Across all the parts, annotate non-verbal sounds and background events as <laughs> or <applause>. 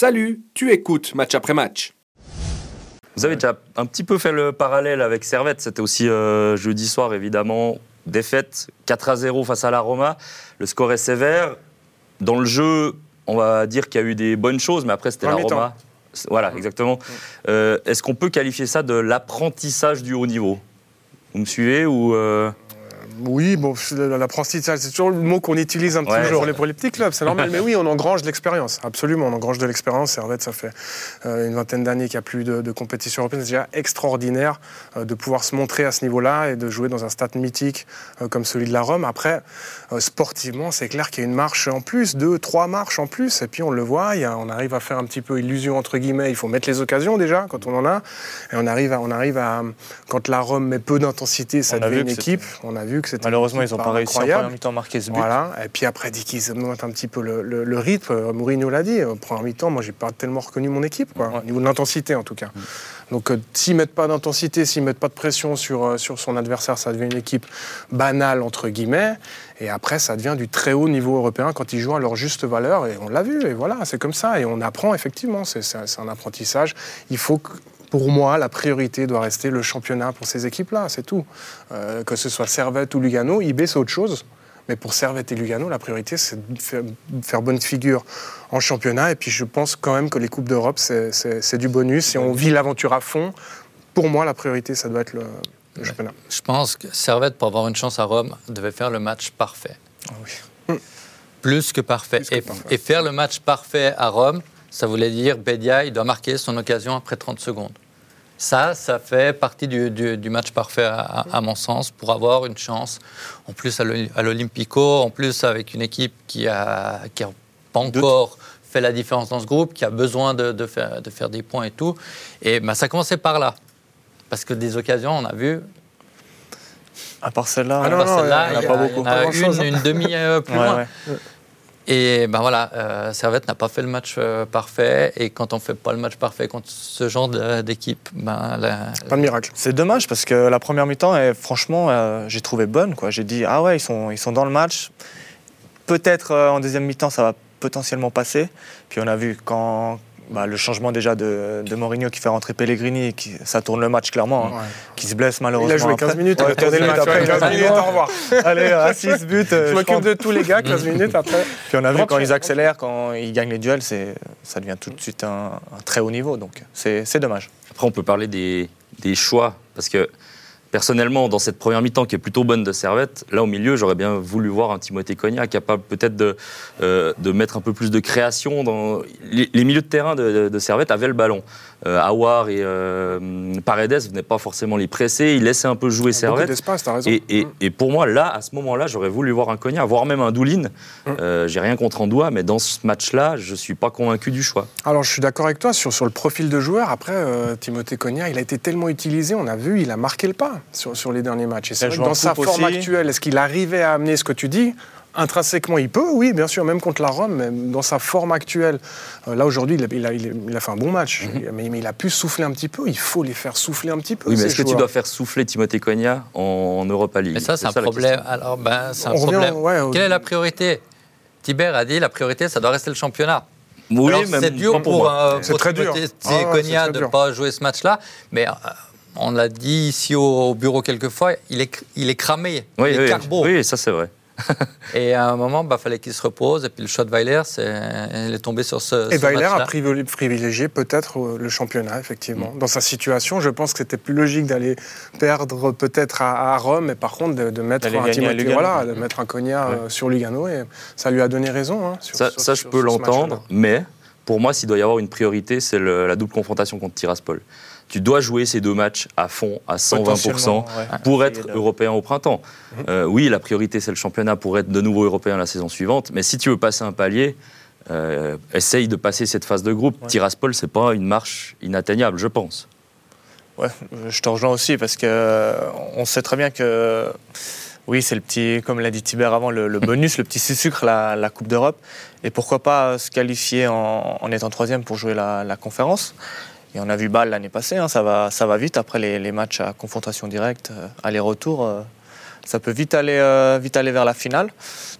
Salut, tu écoutes match après match. Vous avez déjà un petit peu fait le parallèle avec Servette. C'était aussi euh, jeudi soir, évidemment, défaite 4 à 0 face à la Roma. Le score est sévère. Dans le jeu, on va dire qu'il y a eu des bonnes choses, mais après, c'était la Roma. Voilà, exactement. Euh, est-ce qu'on peut qualifier ça de l'apprentissage du haut niveau? Vous me suivez ou euh, oui, bon, l'apprentissage, c'est toujours le mot qu'on utilise un petit peu pour les petits clubs, c'est normal. <laughs> mais oui, on engrange de l'expérience, absolument, on engrange de l'expérience. Servette, ça fait euh, une vingtaine d'années qu'il n'y a plus de, compétition européenne. C'est déjà extraordinaire euh, de pouvoir se montrer à ce niveau-là et de jouer dans un stade mythique euh, comme celui de la Rome. Après, sportivement, c'est clair qu'il y a une marche en plus, deux, trois marches en plus. Et puis, on le voit, on arrive à faire un petit peu illusion, entre guillemets. Il faut mettre les occasions déjà, quand on en a. Et on arrive à, on arrive à quand la Rome met peu d'intensité, ça devient une équipe. On a vu que Malheureusement, ils n'ont pas réussi en première mi-temps marquer ce but. Voilà. Et puis après, dit qu'ils augmentent un petit peu le, rythme. Euh, Mourinho l'a dit. En première mi-temps, moi, j'ai pas tellement reconnu mon équipe, quoi, au niveau de l'intensité en tout cas. Donc, euh, s'ils mettent pas d'intensité, s'ils mettent pas de pression sur, euh, sur son adversaire, ça devient une équipe banale entre guillemets. Et après, ça devient du très haut niveau européen quand ils jouent à leur juste valeur. Et on l'a vu. Et voilà, c'est comme ça. Et on apprend effectivement. C'est un apprentissage. Il faut que pour moi, la priorité doit rester le championnat pour ces équipes-là, c'est tout. Euh, que ce soit Servette ou Lugano, IB, c'est autre chose. Mais pour Servette et Lugano, la priorité, c'est de faire, bonne figure en championnat. Et puis, je pense quand même que les Coupes d'Europe, c'est du bonus. Et on vit l'aventure à fond. Pour moi, la priorité, ça doit être le, championnat. Je pense que Servette, pour avoir une chance à Rome, devait faire le match parfait. Ah oui. Plus que parfait. et, faire le match parfait à Rome, ça voulait dire Bedia, il doit marquer son occasion après 30 secondes. Ça, ça fait partie du, match parfait, à, mon sens, pour avoir une chance. En plus, à l'Olympico, en plus, avec une équipe qui n'a qui a pas encore fait la différence dans ce groupe, qui a besoin de, faire, de faire, des points et tout. Et ben, ça commençait par là. Parce que des occasions, on a vu, à part celle-là, ah il n'y a, pas beaucoup. une, une demi euh, plus loin. Et ben voilà, euh, Servette n'a pas fait le match euh, parfait. Et quand on ne fait pas le match parfait contre ce genre d'équipe, ben, pas de miracle. C'est dommage parce que la première mi-temps, franchement, euh, j'ai trouvé bonne. J'ai dit, ah ouais, ils sont, ils sont dans le match. Peut-être en deuxième mi-temps, ça va potentiellement passer. Puis on a vu quand, bah, le changement déjà de, de, Mourinho qui fait rentrer Pellegrini, qui, ça tourne le match clairement, hein, qui se blesse malheureusement. Il a joué 15 minutes, ouais, a le match après. 15 minutes, au revoir. <laughs> Allez, à 6 buts. Je m'occupe de tous les gars, 15 minutes après. Puis on a vu quand ils accélèrent, quand ils gagnent les duels, ça devient tout de suite un, un très haut niveau, donc c'est dommage. Après, on peut parler des, des choix, parce que Personnellement, dans cette première mi-temps qui est plutôt bonne de Servette, là au milieu, j'aurais bien voulu voir un Timothée Cogna capable peut-être de, euh, de mettre un peu plus de création. Dans... Les, milieux de terrain de, Servette avaient le ballon. Euh, Awar et euh, Paredes venaient pas forcément les presser, ils laissaient un peu jouer Servette. Et, et, et, pour moi, là, à ce moment-là, j'aurais voulu voir un Cogna, voire même un Doulin. Hum. Euh, j'ai rien contre Andoua, mais dans ce match-là, je suis pas convaincu du choix. Alors, je suis d'accord avec toi sur, sur le profil de joueur. Après, Timothée Cogna, il a été tellement utilisé, on a vu, il a marqué le pas sur, sur les derniers matchs. Et c'est dans sa forme actuelle, est-ce qu'il arrivait à amener ce que tu dis? Intrinsèquement, il peut, oui, bien sûr, même contre la Rome, mais dans sa forme actuelle. Euh, là, aujourd'hui, il, il, a fait un bon match, mhm. mais, il a pu souffler un petit peu. Il faut les faire souffler un petit peu. Oui, mais est-ce que tu dois faire souffler Timothée Cogna en, Europa League? Mais ça, c'est un problème. Alors, ben, c'est un problème. Quelle est la priorité? Tibert a dit la priorité, ça doit rester le championnat. Oui, c'est dur pour, pour, euh, pour, très dur. Ah, Cogna de ne pas jouer ce match-là, mais euh, on l'a dit ici au, bureau quelques fois, il est, il est cramé, oui, il est carbo. Oui, ça c'est vrai. Et à un moment, il bah, fallait qu'il se repose. Et puis le choix de Weiler, il est tombé sur ce. Et Weiler a privilégié peut-être euh, le championnat, effectivement. Mm. Dans sa situation, je pense que c'était plus logique d'aller perdre peut-être à, Rome, mais par contre de, mettre un voilà, de mettre un Cognac sur Lugano. Et ça lui a donné raison. Hein, ça, je peux l'entendre, mais pour moi, s'il doit y avoir une priorité, c'est la double confrontation contre Tiraspol tu dois jouer ces deux matchs à fond, à 120%, pour être européen au printemps. Mhm. Euh, oui, la priorité, c'est le championnat pour être de nouveau européen la saison suivante, mais si tu veux passer un palier, euh, essaye de passer cette phase de groupe. Tiraspol, c'est pas une marche inatteignable, je pense. Ouais, je te rejoins aussi, parce qu'on euh, sait très bien que... Oui, c'est le petit, comme l'a dit Tibert avant, le, <laughs> bonus, le petit sucre, la, la Coupe d'Europe. Et pourquoi pas se qualifier en, étant troisième pour jouer la, la conférence et on a vu Bâle l'année passée, hein, ça, va, vite après les, matchs à confrontation directe, euh, aller-retour. Euh, ça peut vite aller, euh, vite aller vers la finale.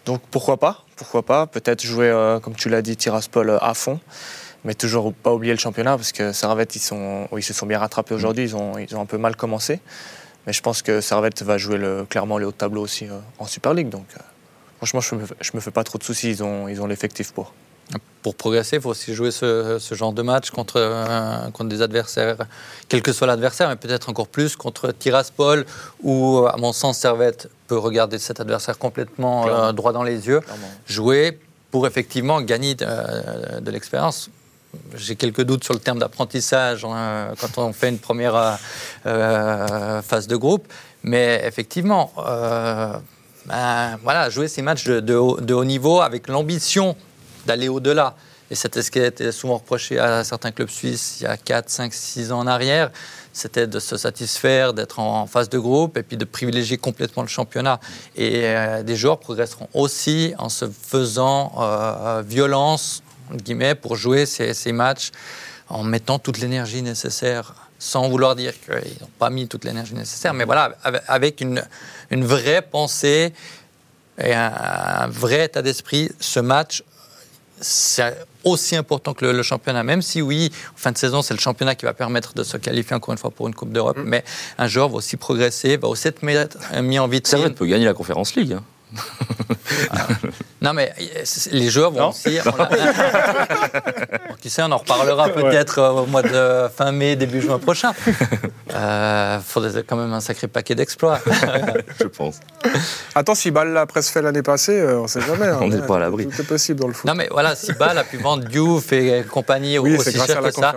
Donc pourquoi pas Pourquoi pas Peut-être jouer, comme tu l'as dit, Tiraspol à fond. mais toujours pas oublier le championnat parce que Servette, ils, ils se sont bien rattrapés aujourd'hui. Ils ont, un peu mal commencé. Mais je pense que Servette va jouer clairement le haut de tableau aussi en Super League. Donc, franchement, je ne me, fais pas trop de soucis. Ils ont l'effectif pour. Pour progresser, il faut aussi jouer ce, ce genre de match contre, euh, contre des adversaires, quel que soit l'adversaire, mais peut-être encore plus contre Tiraspol, où, à mon sens, Servette peut regarder cet adversaire complètement droit dans les yeux, jouer pour effectivement gagner de, de l'expérience. J'ai quelques doutes sur le terme d'apprentissage hein, quand on fait une première euh, euh, phase de groupe. Mais effectivement, euh, ben, voilà, jouer ces matchs de, haut, niveau avec l'ambition d'aller au-delà. Et c'était ce qui été souvent reproché à certains clubs suisses il y a 4, 5, 6 ans en arrière. C'était de se satisfaire, d'être en phase de groupe et puis de privilégier complètement le championnat. Et des joueurs progresseront aussi en se faisant violence guillemets, pour jouer ces, ces matchs en mettant toute l'énergie nécessaire, sans vouloir dire qu'ils n'ont pas mis toute l'énergie nécessaire, mais voilà, avec une, une vraie pensée et un, vrai état d'esprit, ce match, c'est aussi important que le, championnat, même si oui, en fin de saison, c'est le championnat qui va permettre de se qualifier encore une fois pour une Coupe d'Europe, mm. mais un joueur va aussi progresser, va aussi être mis en vitrine. Ça peut gagner la Conférence League. Hein. non, mais les joueurs vont aussi. <laughs> <laughs> qui sait, on en reparlera <laughs> peut-être euh, au mois de fin mai, début juin prochain. Il <laughs> euh, faudrait quand même un sacré paquet d'exploits. <laughs> Je pense. Attends, si Ball l'a presque fait l'année passée, euh, on ne sait jamais. Hein. on n'est pas à l'abri. Tout est possible dans le foot. Non, mais voilà, si Ball a pu vendre Diouf et compagnie oui, aussi cher que ça,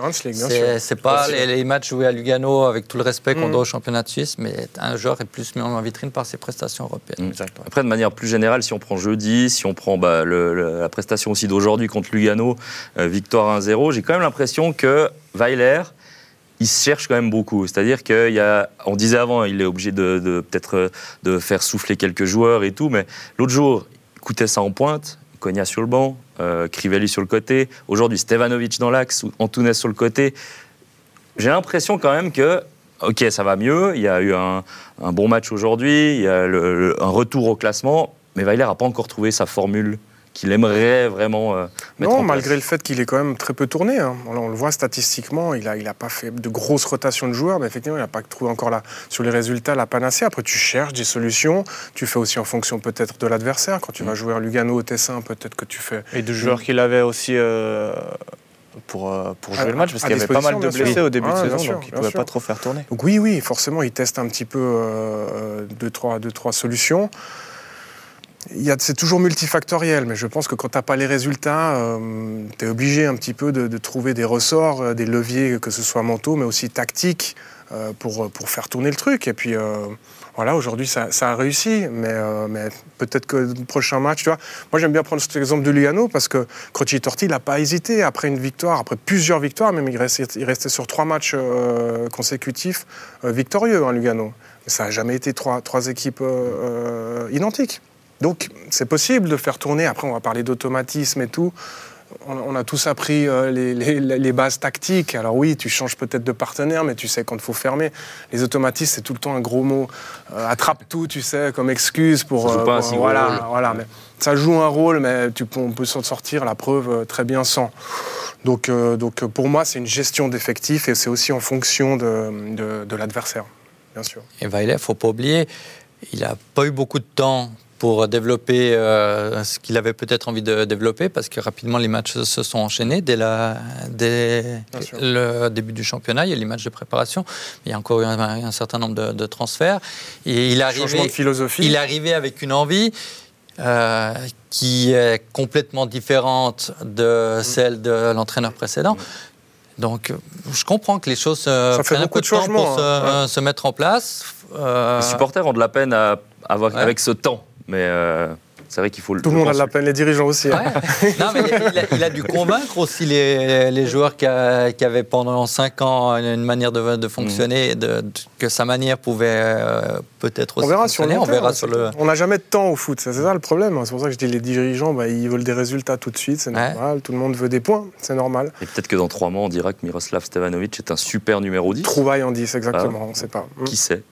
c'est pas les, matchs joués à Lugano avec tout le respect qu'on mm. doit au championnat de Suisse, mais un joueur est plus mis en vitrine par ses prestations européennes. Mm. Après, de manière plus générale, si on prend jeudi, si on prend bah, la prestation aussi d'aujourd'hui contre Lugano, euh, victoire 1-0, j'ai quand même l'impression que Weiler, il se cherche quand même beaucoup. C'est-à-dire qu'il y a, on disait avant, il est obligé de, peut-être de faire souffler quelques joueurs et tout, mais l'autre jour, il ça en pointe, Cogna sur le banc, euh, Crivelli sur le côté, aujourd'hui Stevanovic dans l'axe, Antunes sur le côté. J'ai l'impression quand même que ok, ça va mieux, il y a eu un, bon match aujourd'hui, il y a un retour au classement, mais Weiler n'a pas encore trouvé sa formule qu'il aimerait vraiment euh, mettre non, en place. malgré le fait qu'il est quand même très peu tourné. Hein. On, le voit statistiquement, il n'a il a pas fait de grosses rotations de joueurs, mais effectivement, il n'a pas trouvé encore là, sur les résultats la panacée. Après, tu cherches des solutions, tu fais aussi en fonction peut-être de l'adversaire. Quand tu vas jouer à Lugano au Tessin, peut-être que tu fais... Et de joueurs qu'il avait aussi... Euh, pour, euh, pour jouer le match, parce qu'il y avait pas mal de blessés au début de saison, donc il ne pouvait pas trop faire tourner. Donc oui, oui, forcément, il teste un petit peu euh, deux, trois, deux, trois solutions c'est toujours multifactoriel, mais je pense que quand tu n'as pas les résultats, euh, tu es obligé un petit peu de, trouver des ressorts, euh, des leviers, que ce soit mentaux, mais aussi tactiques, euh, pour, pour faire tourner le truc. Et puis voilà, aujourd'hui ça, a réussi, mais, peut-être que le prochain match, tu vois. Moi j'aime bien prendre cet exemple de Lugano parce que Croci Torti n'a pas hésité après une victoire, après plusieurs victoires, même il restait, il sur trois matchs consécutifs victorieux, hein, Lugano. Mais ça n'a jamais été trois équipes identiques. Donc c'est possible de faire tourner, après on va parler d'automatisme et tout, on, a tous appris euh, les, bases tactiques. Alors oui, tu changes peut-être de partenaire, mais tu sais quand il faut fermer. Les automatismes, c'est tout le temps un gros mot. Euh, attrape tout, tu sais, comme excuse pour. Ça joue pas un euh, voilà, voilà. Mais ça joue un rôle, mais tu, on peut s'en sortir. La preuve très bien sans. Donc, donc pour moi, c'est une gestion d'effectifs et c'est aussi en fonction de, de, l'adversaire, bien sûr. Et Weiler, faut pas oublier, il n'a pas eu beaucoup de temps pour développer euh, ce qu'il avait peut-être envie de développer, parce que rapidement les matchs se sont enchaînés dès, la, dès le début du championnat. Il y a les matchs de préparation, il y a encore eu un, certain nombre de, transferts. Et il Changement de philosophie. Il est arrivé avec une envie. Euh, qui est complètement différente de mm. celle de l'entraîneur précédent. Donc, je comprends que les choses Ça prennent un peu de, temps pour se, se, mettre en place. Euh, les supporters ont de la peine à avoir, avec ce temps. Mais euh, c'est vrai qu'il faut le. Tout le monde a de la peine, les dirigeants aussi. Hein. <laughs> non, mais il a, dû convaincre aussi les, les joueurs qui, avaient pendant 5 ans une manière de, fonctionner, de, que sa manière pouvait euh, peut-être aussi on verra fonctionner. Sur on verra sur le. On n'a jamais de temps au foot, c'est ça le problème. C'est pour ça que je dis les dirigeants, bah, ils veulent des résultats tout de suite, c'est normal. Tout le monde veut des points, c'est normal. Et peut-être que dans 3 mois, on dira que Miroslav Stevanovic est un super numéro 10. Trouvaille en 10, exactement, ah. on ne sait pas. Qui sait?